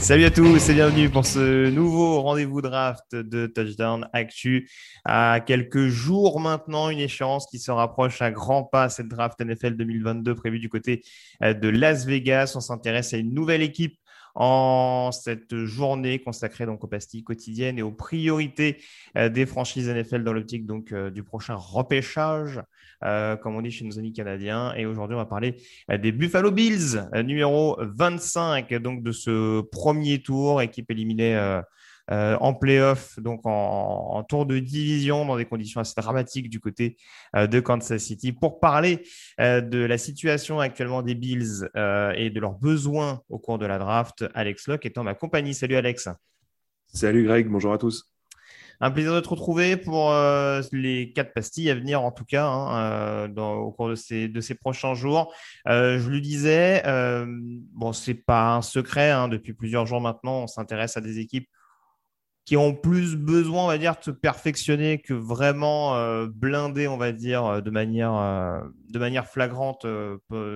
Salut à tous et bienvenue pour ce nouveau rendez-vous draft de Touchdown Actu. À quelques jours maintenant, une échéance qui se rapproche à grands pas, cette draft NFL 2022 prévue du côté euh, de Las Vegas. On s'intéresse à une nouvelle équipe en cette journée consacrée donc aux pastilles quotidiennes et aux priorités euh, des franchises NFL dans l'optique donc euh, du prochain repêchage, euh, comme on dit chez nos amis canadiens. Et aujourd'hui, on va parler des Buffalo Bills, numéro 25 donc de ce premier tour, équipe éliminée euh, en playoff, donc en, tour de division, dans des conditions assez dramatiques du côté euh, de Kansas City. Pour parler euh, de la situation actuellement des Bills et de leurs besoins au cours de la draft, Alex Locke est en ma compagnie. Salut Alex. Salut Greg, bonjour à tous. Un plaisir de te retrouver pour les quatre pastilles à venir, en tout cas, hein, au cours de ces, de ces prochains jours. je le disais, bon, c'est pas un secret, hein, depuis plusieurs jours maintenant, on s'intéresse à des équipes qui ont plus besoin, on va dire, de se perfectionner que vraiment euh, blinder, on va dire, euh, de manière, euh, de manière flagrante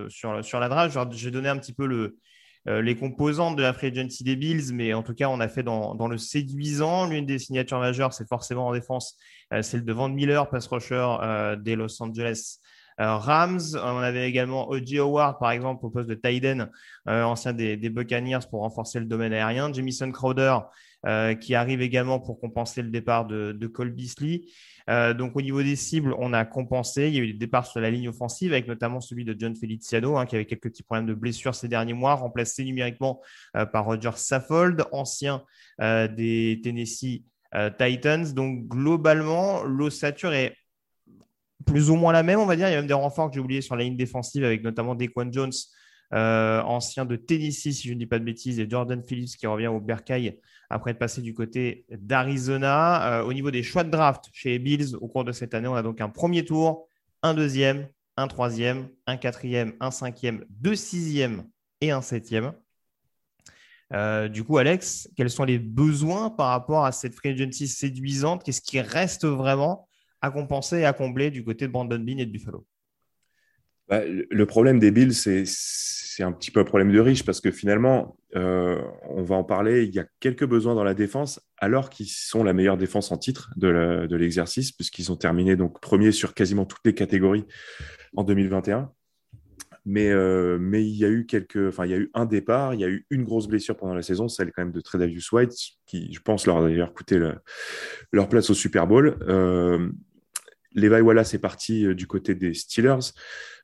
sur, sur la draft. J'ai donné un petit peu le, les composantes de la free agency des Bills, mais en tout cas, on a fait dans, dans le séduisant. L'une des signatures majeures, c'est forcément en défense, celle de Van Miller, pass rusher des Los Angeles Rams. On avait également O.J. Howard, par exemple, au poste de Tyden, ancien des, des, Buccaneers, pour renforcer le domaine aérien. Jamison Crowder, euh, qui arrive également pour compenser le départ de, Cole Beasley. Euh, donc au niveau des cibles, on a compensé. Il y a eu des départs sur la ligne offensive, avec notamment celui de John Feliciano, hein, qui avait quelques petits problèmes de blessure ces derniers mois, remplacé numériquement euh, par Roger Saffold, ancien des Tennessee Titans. Donc globalement, l'ossature est plus ou moins la même, on va dire. Il y a même des renforts que j'ai oubliés sur la ligne défensive, avec notamment Dequan Jones, ancien de Tennessee, si je ne dis pas de bêtises, et Jordan Phillips qui revient au Bercail après être passé du côté d'Arizona. Euh, au niveau des choix de draft chez les Bills, au cours de cette année, on a donc un premier tour, un deuxième, un troisième, un quatrième, un cinquième, deux sixièmes et un septième. Euh, du coup, Alex, quels sont les besoins par rapport à cette free agency séduisante? Qu'est-ce qui reste vraiment à compenser et à combler du côté de Brandon Bean et de Buffalo? Bah, Le problème des Bills, c'est un petit peu un problème de riche parce que finalement, euh, on va en parler, il y a quelques besoins dans la défense, alors qu'ils sont la meilleure défense en titre de l'exercice, puisqu'ils ont terminé donc premier sur quasiment toutes les catégories en 2021. Mais, euh, mais il y a eu quelques, enfin, il y a eu un départ, il y a eu une grosse blessure pendant la saison, celle quand même de Tredavious White, qui, je pense, leur a d'ailleurs coûté leur place au Super Bowl. Euh, Levi Wallace est parti euh, du côté des Steelers,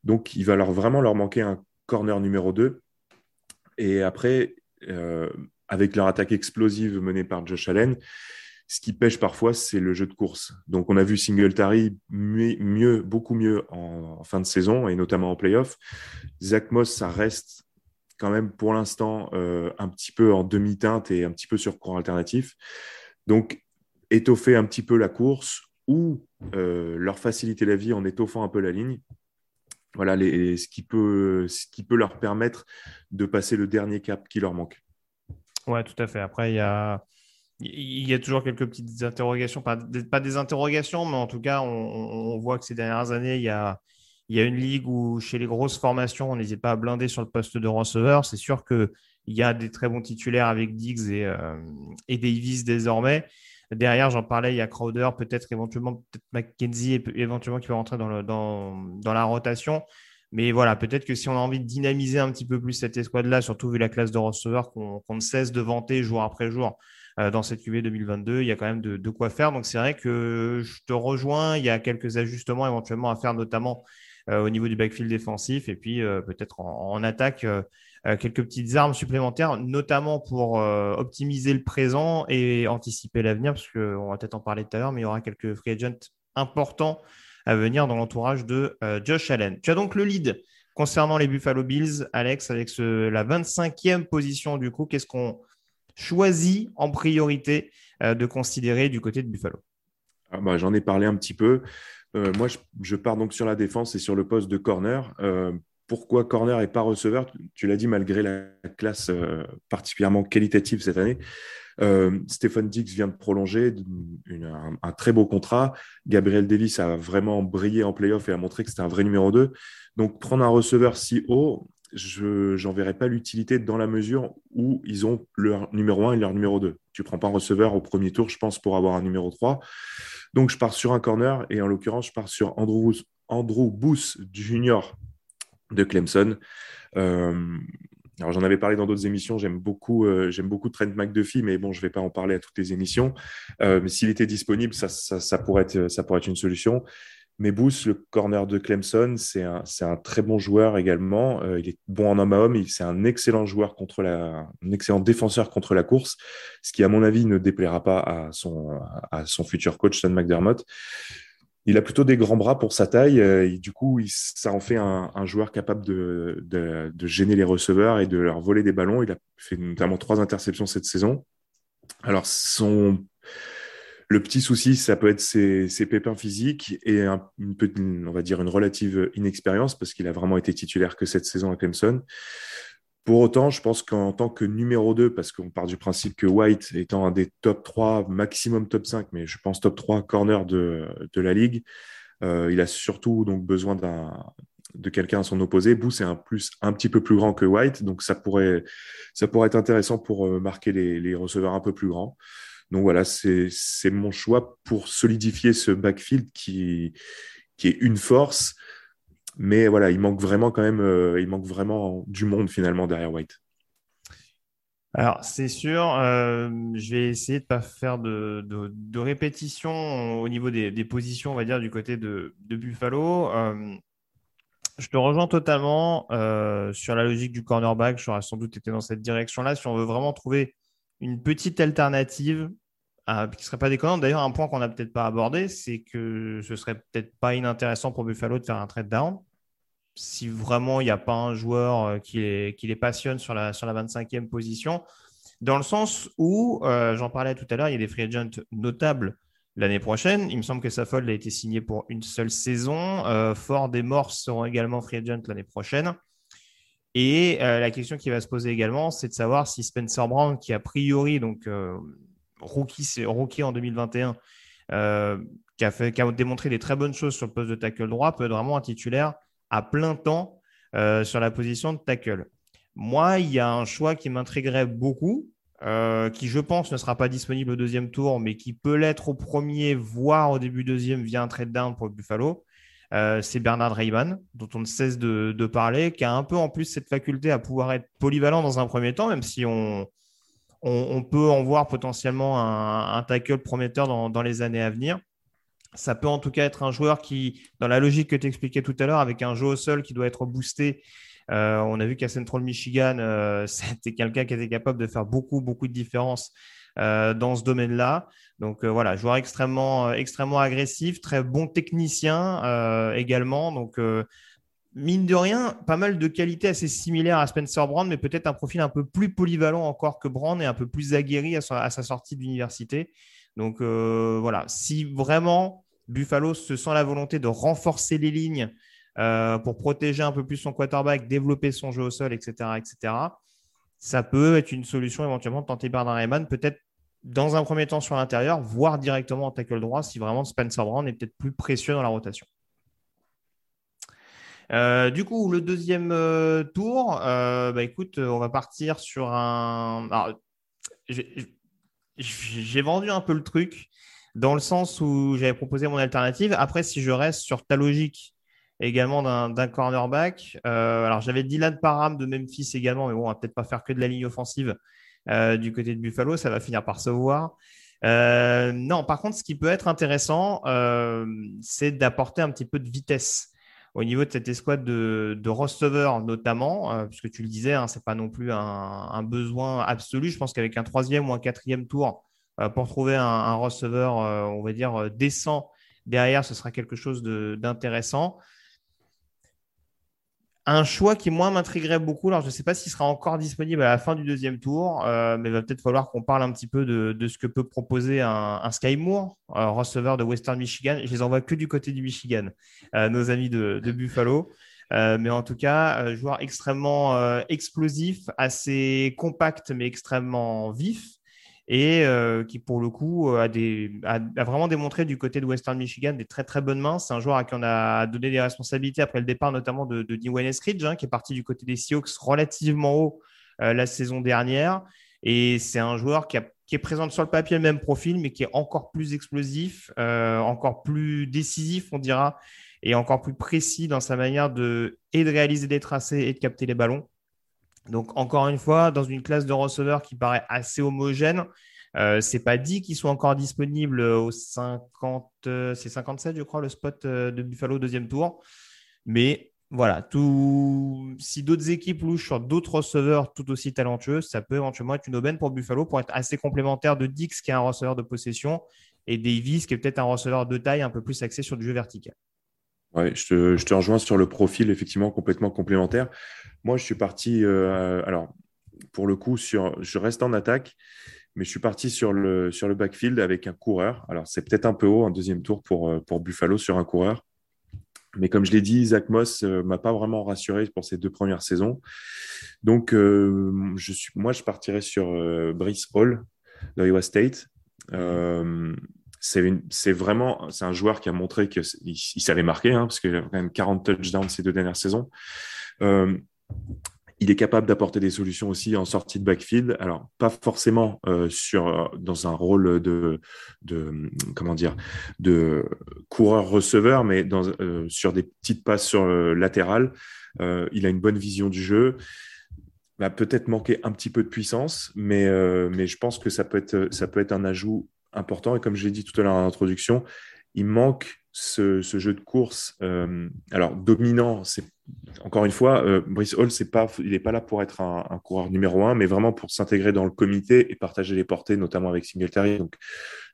donc il va leur vraiment leur manquer un corner numéro 2. Et après, euh, avec leur attaque explosive menée par Josh Allen, ce qui pêche parfois, c'est le jeu de course. Donc, on a vu Singletary mieux, beaucoup mieux en, fin de saison et notamment en playoff. Zach Moss, ça reste quand même pour l'instant euh, un petit peu en demi-teinte et un petit peu sur cours alternatif. Donc, étoffer un petit peu la course ou euh, leur faciliter la vie en étoffant un peu la ligne, voilà ce, qui peut, ce qui peut leur permettre de passer le dernier cap qui leur manque. Ouais, tout à fait. Après, il y a, il y a toujours quelques petites interrogations, pas, des interrogations, mais en tout cas, on, voit que ces dernières années, il y a, il y a une ligue où chez les grosses formations, on n'hésite pas à blinder sur le poste de receveur. C'est sûr qu'il Il y a des très bons titulaires avec Diggs et, et Davis désormais. Derrière, j'en parlais, il y a Crowder, peut-être éventuellement, peut-être McKenzie, éventuellement qui peut rentrer dans, le, la rotation. Mais voilà, peut-être que si on a envie de dynamiser un petit peu plus cette escouade-là, surtout vu la classe de receveurs qu'on ne cesse de vanter jour après jour euh, dans cette QV 2022, il y a quand même de, quoi faire. Donc c'est vrai que je te rejoins, il y a quelques ajustements éventuellement à faire, notamment au niveau du backfield défensif et puis euh, peut-être en, attaque. quelques petites armes supplémentaires, notamment pour optimiser le présent et anticiper l'avenir, parce qu'on va peut-être en parler tout à l'heure, mais il y aura quelques free agents importants à venir dans l'entourage de euh, Josh Allen. Tu as donc le lead concernant les Buffalo Bills, Alex, avec la 25e position du coup. Qu'est-ce qu'on choisit en priorité euh, de considérer du côté de Buffalo? Ah bah, J'en ai parlé un petit peu. Euh, moi, je, pars donc sur la défense et sur le poste de corner. pourquoi corner et pas receveur? Tu l'as dit, malgré la classe particulièrement qualitative cette année. Euh, Stéphane Dix vient de prolonger un, très beau contrat. Gabriel Davis a vraiment brillé en playoff et a montré que c'était un vrai numéro 2. Donc, prendre un receveur si haut, je n'en verrai pas l'utilité dans la mesure où ils ont leur numéro 1 et leur numéro 2. Tu prends pas un receveur au premier tour, je pense, pour avoir un numéro 3. Donc, je pars sur un corner et en l'occurrence, je pars sur Andrew, Andrew Booth Jr. de Clemson. Euh, alors j'en avais parlé dans d'autres émissions, j'aime beaucoup, euh, beaucoup Trent McDuffie, mais bon, je ne vais pas en parler à toutes les émissions. Euh, mais s'il était disponible, ça, pourrait être, ça pourrait être une solution. Mais Booth, le corner de Clemson, c'est un, un, très bon joueur également. Euh, il est bon en homme à homme. C'est un excellent joueur contre la, un excellent défenseur contre la course, ce qui, à mon avis, ne déplaira pas à son, à son futur coach, Sean McDermott il a plutôt des grands bras pour sa taille. Euh, du coup, ça en fait un, joueur capable de, gêner les receveurs et de leur voler des ballons. Il a fait notamment trois interceptions cette saison. Alors, son, le petit souci, ça peut être ses, pépins physiques et un, une, on va dire une relative inexpérience parce qu'il a vraiment été titulaire que cette saison à Clemson. Pour autant, je pense qu'en tant que numéro 2, parce qu'on part du principe que White étant un des top 3, maximum top 5, mais je pense top 3 corner de, la ligue, euh, il a surtout donc besoin de quelqu'un à son opposé. Boo, c'est un, plus, un petit peu plus grand que White, donc ça pourrait, ça pourrait être intéressant pour euh, marquer les, receveurs un peu plus grands. Donc voilà, c'est mon choix pour solidifier ce backfield qui, est une force mais voilà, il manque vraiment quand même, euh, il manque vraiment du monde finalement derrière White. Alors, c'est sûr, euh, je vais essayer de pas faire de, de, répétition au niveau des, positions, on va dire, du côté de, Buffalo. Euh, je te rejoins totalement sur la logique du cornerback. J'aurais sans doute été dans cette direction-là. Si on veut vraiment trouver une petite alternative qui ne serait pas déconnante, d'ailleurs, un point qu'on n'a peut-être pas abordé, c'est que ce serait peut-être pas inintéressant pour Buffalo de faire un trade down si vraiment il n'y a pas un joueur euh, qui les, passionne sur la, sur la 25e position, dans le sens où, euh, j'en parlais tout à l'heure, il y a des free agents notables l'année prochaine. Il me semble que Saffold a été signé pour une seule saison. Euh, Ford et Morse seront également free agents l'année prochaine. Et la question qui va se poser également, c'est de savoir si Spencer Brown, qui a priori, donc rookie, rookie en 2021, qui, a fait, qui a démontré des très bonnes choses sur le poste de tackle droit, peut être vraiment un titulaire à plein temps euh, sur la position de tackle. Moi, il y a un choix qui m'intriguerait beaucoup, euh, qui je pense ne sera pas disponible au deuxième tour, mais qui peut l'être au premier, voire au début deuxième via un trade down pour le Buffalo. Euh, c'est Bernard Rayman, dont on ne cesse de, parler, qui a un peu en plus cette faculté à pouvoir être polyvalent dans un premier temps, même si on, peut en voir potentiellement un, tackle prometteur dans, les années à venir. Ça peut en tout cas être un joueur qui, dans la logique que tu expliquais tout à l'heure, avec un jeu au sol qui doit être boosté, euh, on a vu qu'à Central Michigan, euh, c'était quelqu'un qui était capable de faire beaucoup, beaucoup de différence euh, dans ce domaine-là. Donc voilà, joueur extrêmement, extrêmement agressif, très bon technicien également. Donc mine de rien, pas mal de qualités assez similaires à Spencer Brand, mais peut-être un profil un peu plus polyvalent encore que Brand et un peu plus aguerri à sa, sortie d'université. Donc euh, voilà, si vraiment Buffalo se sent la volonté de renforcer les lignes euh, pour protéger un peu plus son quarterback, développer son jeu au sol, etc., etc., ça peut être une solution éventuellement de tenter Bernard Eman, peut-être dans un premier temps sur l'intérieur, voire directement en tackle droit si vraiment Spencer Brown est peut-être plus précieux dans la rotation. du coup, le deuxième tour, bah, écoute, on va partir sur un. J'ai vendu un peu le truc dans le sens où j'avais proposé mon alternative. Après, si je reste sur ta logique également d'un cornerback, alors j'avais Dylan Parham de Memphis également, mais bon, on va peut-être pas faire que de la ligne offensive du côté de Buffalo, ça va finir par se voir. Euh, non, par contre, ce qui peut être intéressant, euh, c'est d'apporter un petit peu de vitesse au niveau de cette escouade de, de notamment, euh, puisque tu le disais, hein, ce n'est pas non plus un, besoin absolu. Je pense qu'avec un troisième ou un quatrième tour, pour trouver un, un receveur, on va dire, décent derrière, ce sera quelque chose d'intéressant. Un choix qui, moi, m'intriguerait beaucoup. Alors, je ne sais pas s'il sera encore disponible à la fin du deuxième tour, euh, mais il va peut-être falloir qu'on parle un petit peu de, ce que peut proposer un, Sky Moore, un receveur de Western Michigan. Je les envoie que du côté du Michigan, euh, nos amis de, Buffalo. Euh, mais en tout cas, joueur extrêmement explosif, assez compact, mais extrêmement vif et euh, qui pour le coup a, des, a, vraiment démontré du côté de Western Michigan des très très bonnes mains. C'est un joueur à qui on a donné des responsabilités après le départ notamment de, de Dwayne hein, qui est parti du côté des Seahawks relativement haut euh, la saison dernière. Et c'est un joueur qui, qui, est présent sur le papier le même profil, mais qui est encore plus explosif, euh, encore plus décisif, on dira, et encore plus précis dans sa manière de, et de réaliser des tracés et de capter les ballons. Donc, encore une fois, dans une classe de receveurs qui paraît assez homogène, euh, c'est pas dit qu'ils soient encore disponibles au 50, euh, c'est 57, je crois, le spot euh, de Buffalo deuxième tour. Mais voilà, si d'autres équipes louchent sur d'autres receveurs tout aussi talentueux, ça peut éventuellement être une aubaine pour Buffalo pour être assez complémentaire de Dix, qui est un receveur de possession, et Davis, qui est peut-être un receveur de taille un peu plus axé sur du jeu vertical. Ouais, je te, rejoins sur le profil, effectivement, complètement complémentaire. Moi, je suis parti, euh, alors, pour le coup, sur, je reste en attaque, mais je suis parti sur le, sur le backfield avec un coureur. Alors, c'est peut-être un peu haut, un deuxième tour pour, euh, pour Buffalo sur un coureur. Mais comme je l'ai dit, Zach Moss ne euh, m'a pas vraiment rassuré pour ces deux premières saisons. Donc, je suis, moi, je partirais sur Brice Hall d'Iowa State c'est vraiment c'est un joueur qui a montré qu'il il savait marquer, hein, parce qu'il a quand même 40 touchdowns ces deux dernières saisons. Euh, il est capable d'apporter des solutions aussi en sortie de backfield. Alors, pas forcément euh, sur, dans un rôle de, comment dire, de coureur-receveur, mais euh, sur des petites passes sur latérales. il a une bonne vision du jeu. Va peut-être manquer un petit peu de puissance, mais, mais je pense que ça peut être, ça peut être un ajout important. Et comme je l'ai dit tout à l'heure en introduction, il manque ce, jeu de course. Euh, alors, dominant, c'est encore une fois, euh, Brice Hall, c'est pas, il n'est pas là pour être un, coureur numéro un, mais vraiment pour s'intégrer dans le comité et partager les portées, notamment avec Singletary. Donc,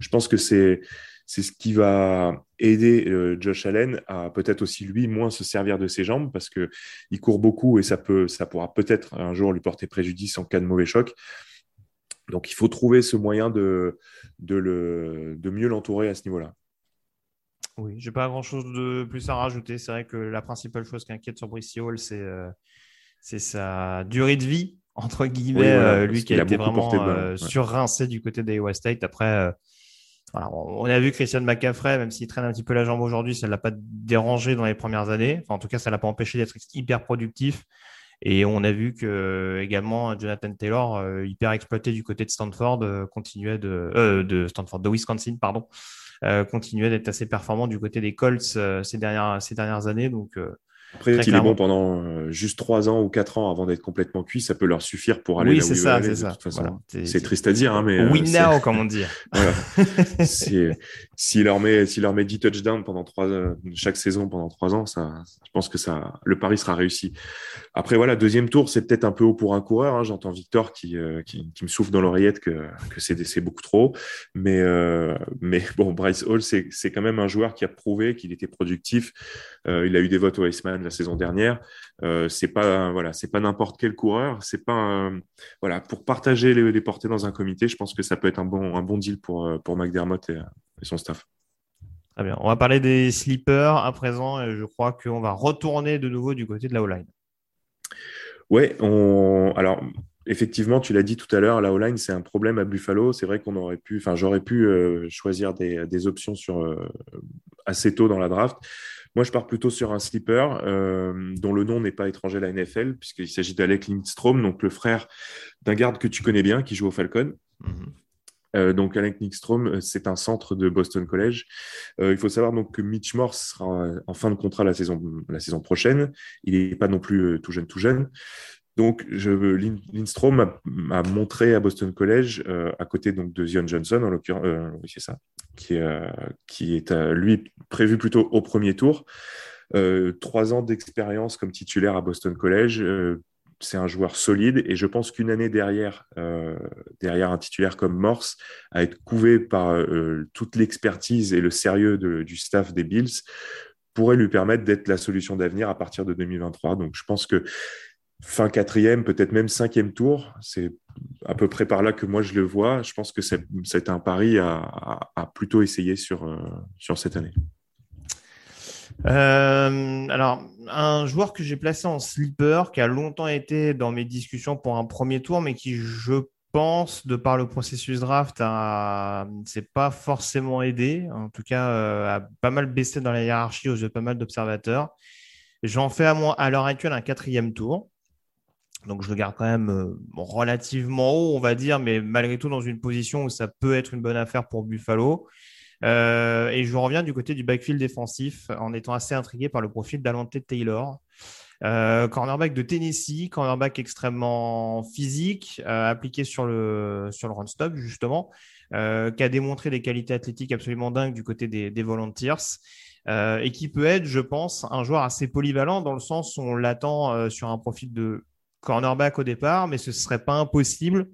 je pense que c'est c'est ce qui va aider euh, Josh Allen à peut-être aussi lui moins se servir de ses jambes parce que il court beaucoup et ça peut, ça pourra peut-être un jour lui porter préjudice en cas de mauvais choc. Donc il faut trouver ce moyen de, de, le, de mieux l'entourer à ce niveau-là. Oui, j'ai pas grand-chose de plus à rajouter. C'est vrai que la principale chose qui inquiète sur Brice Hall, c'est euh, c'est sa durée de vie, entre guillemets, euh, lui qui a, été vraiment euh, surrincé du côté des West State. Après, on a vu Christian McCaffrey, même s'il traîne un petit peu la jambe aujourd'hui, ça ne l'a pas dérangé dans les premières années. Enfin, en tout cas, ça ne l'a pas empêché d'être hyper productif. Et on a vu que également Jonathan Taylor, euh, hyper exploité du côté de Stanford, euh, continuait de, euh, de Stanford, de Wisconsin, pardon, continuait d'être assez performant du côté des Colts ces dernières ces dernières années. Donc après, s'il est bon pendant euh, juste 3 ans ou 4 ans avant d'être complètement cuit, ça peut leur suffire pour aller oui, là où c'est ça, c'est ça. C'est triste à dire, hein, mais. Oui, euh, now, comme on dit. S'il leur, met, leur met 10 touchdowns pendant 3, euh, chaque saison pendant 3 ans, ça, je pense que ça, le pari sera réussi. Après, voilà, deuxième tour, c'est peut-être un peu haut pour un coureur. Hein. J'entends Victor qui, qui, qui, me souffle dans l'oreillette que, que c'est beaucoup trop. Mais, mais bon, Bryce Hall, c'est quand même un joueur qui a prouvé qu'il était productif. Il a eu des votes au Iceman la saison dernière. Euh, c'est pas voilà, c'est pas n'importe quel coureur. C'est pas voilà pour partager les, portées dans un comité. Je pense que ça peut être un bon un bon deal pour euh, pour McDermott et, son staff. Très bien. On va parler des sleepers à présent. Et je crois qu'on va retourner de nouveau du côté de la O-line. Ouais, on alors effectivement, tu l'as dit tout à l'heure, la O-line, c'est un problème à Buffalo. C'est vrai qu'on aurait pu, enfin, j'aurais pu euh, choisir des, des, options sur assez tôt dans la draft. Moi, je pars plutôt sur un sleeper dont le nom n'est pas étranger à la NFL, puisqu'il s'agit d'Alec Lindstrom, donc le frère d'un garde que tu connais bien, qui joue au Falcon. Mhm. Euh, donc, Alec Nickstrom, euh, c'est un centre de Boston College. Euh, il faut savoir donc que Mitch Morse sera en fin de contrat la saison, la saison prochaine. Il n'est pas non plus tout jeune, tout jeune. Donc, je, Lindstrom a, montré à Boston College, à côté donc de Zion Johnson, en l'occurrence, oui, c'est ça, qui est, est lui prévu plutôt au premier tour. trois ans d'expérience comme titulaire à Boston College, c'est un joueur solide et je pense qu'une année derrière, euh, derrière un titulaire comme Morse, à être couvé par euh, toute l'expertise et le sérieux du staff des Bills, pourrait lui permettre d'être la solution d'avenir à partir de 2023. Donc je pense que fin quatrième, peut-être même cinquième tour, c'est à peu près par là que moi je le vois. Je pense que c'est un pari à, plutôt essayer sur, euh, cette année. Euh, alors, un joueur que j'ai placé en sleeper, qui a longtemps été dans mes discussions pour un premier tour, mais qui, je pense, de par le processus draft, c'est pas forcément aidé. En tout cas, euh, a pas mal baissé dans la hiérarchie aux yeux de pas mal d'observateurs. J'en fais à, à l'heure actuelle un quatrième tour. Donc je le garde quand même euh, relativement haut, on va dire, mais malgré tout dans une position où ça peut être une bonne affaire pour Buffalo. Euh, et je reviens du côté du backfield défensif en étant assez intrigué par le profil d'Alante Taylor. Euh, cornerback de Tennessee, cornerback extrêmement physique, appliqué sur le, sur le run stop, justement, qui a démontré des qualités athlétiques absolument dingues du côté des, des Volunteers. et qui peut être, je pense, un joueur assez polyvalent dans le sens où on l'attend sur un profil de cornerback au départ, mais ce ne serait pas impossible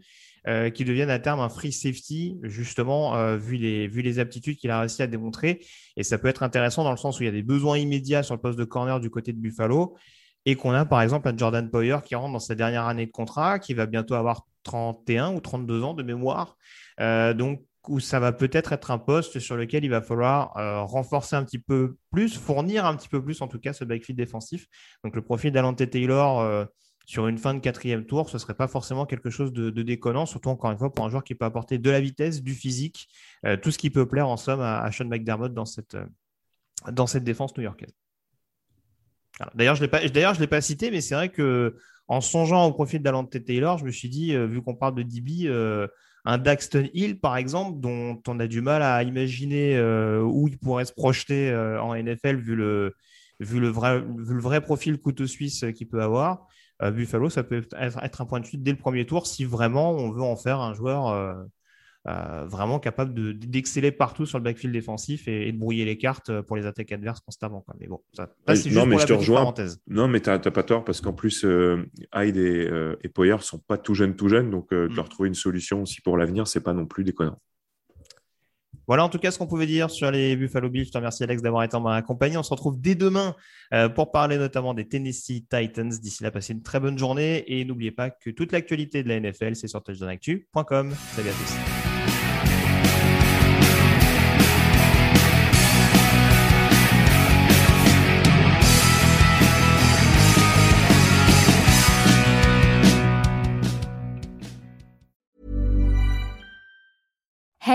euh, qui devienne à terme un free safety, justement, euh, vu, les, vu les aptitudes qu'il a réussi à démontrer. Et ça peut être intéressant dans le sens où il y a des besoins immédiats sur le poste de corner du côté de Buffalo et qu'on a par exemple un Jordan Poyer qui rentre dans sa dernière année de contrat, qui va bientôt avoir 31 ou 32 ans de mémoire. Euh, donc, où ça va peut-être être un poste sur lequel il va falloir renforcer un petit peu plus, fournir un petit peu plus en tout cas ce backfield défensif. Donc le profil d'Alante Taylor sur une fin de quatrième tour, ce ne serait pas forcément quelque chose de, déconnant, surtout encore une fois pour un joueur qui peut apporter de la vitesse, du physique, euh, tout ce qui peut plaire en somme à, Sean McDermott dans cette, euh, défense new-yorkaise. D'ailleurs, je ne l'ai pas cité, mais c'est vrai que en songeant au profil d'Alante Taylor, je me suis dit, euh, vu qu'on parle de DB, un Daxton Hill, par exemple, dont on a du mal à imaginer où il pourrait se projeter en NFL vu le, vu le, vrai, vu le vrai profil couteau suisse qu'il peut avoir. Buffalo, ça peut être un point de chute dès le premier tour si vraiment on veut en faire un joueur euh, euh, vraiment capable d'exceller partout sur le backfield défensif et, de brouiller les cartes pour les attaques adverses constamment. Mais bon, ça, c'est juste mais pour je te rejoins. Non, mais tu n'as pas tort parce qu'en plus, euh, Hyde et, et Poyer ne sont pas tout jeunes, tout jeunes. Donc, de leur mm. trouver une solution aussi pour l'avenir, c'est pas non plus déconnant. Voilà en tout cas ce qu'on pouvait dire sur les Buffalo Bills. Je te remercie Alex d'avoir été en ma compagnie. On se retrouve dès demain euh, pour parler notamment des Tennessee Titans. D'ici là, passez une très bonne journée et n'oubliez pas que toute l'actualité de la NFL, c'est sur touchdownactu.com. Salut à tous.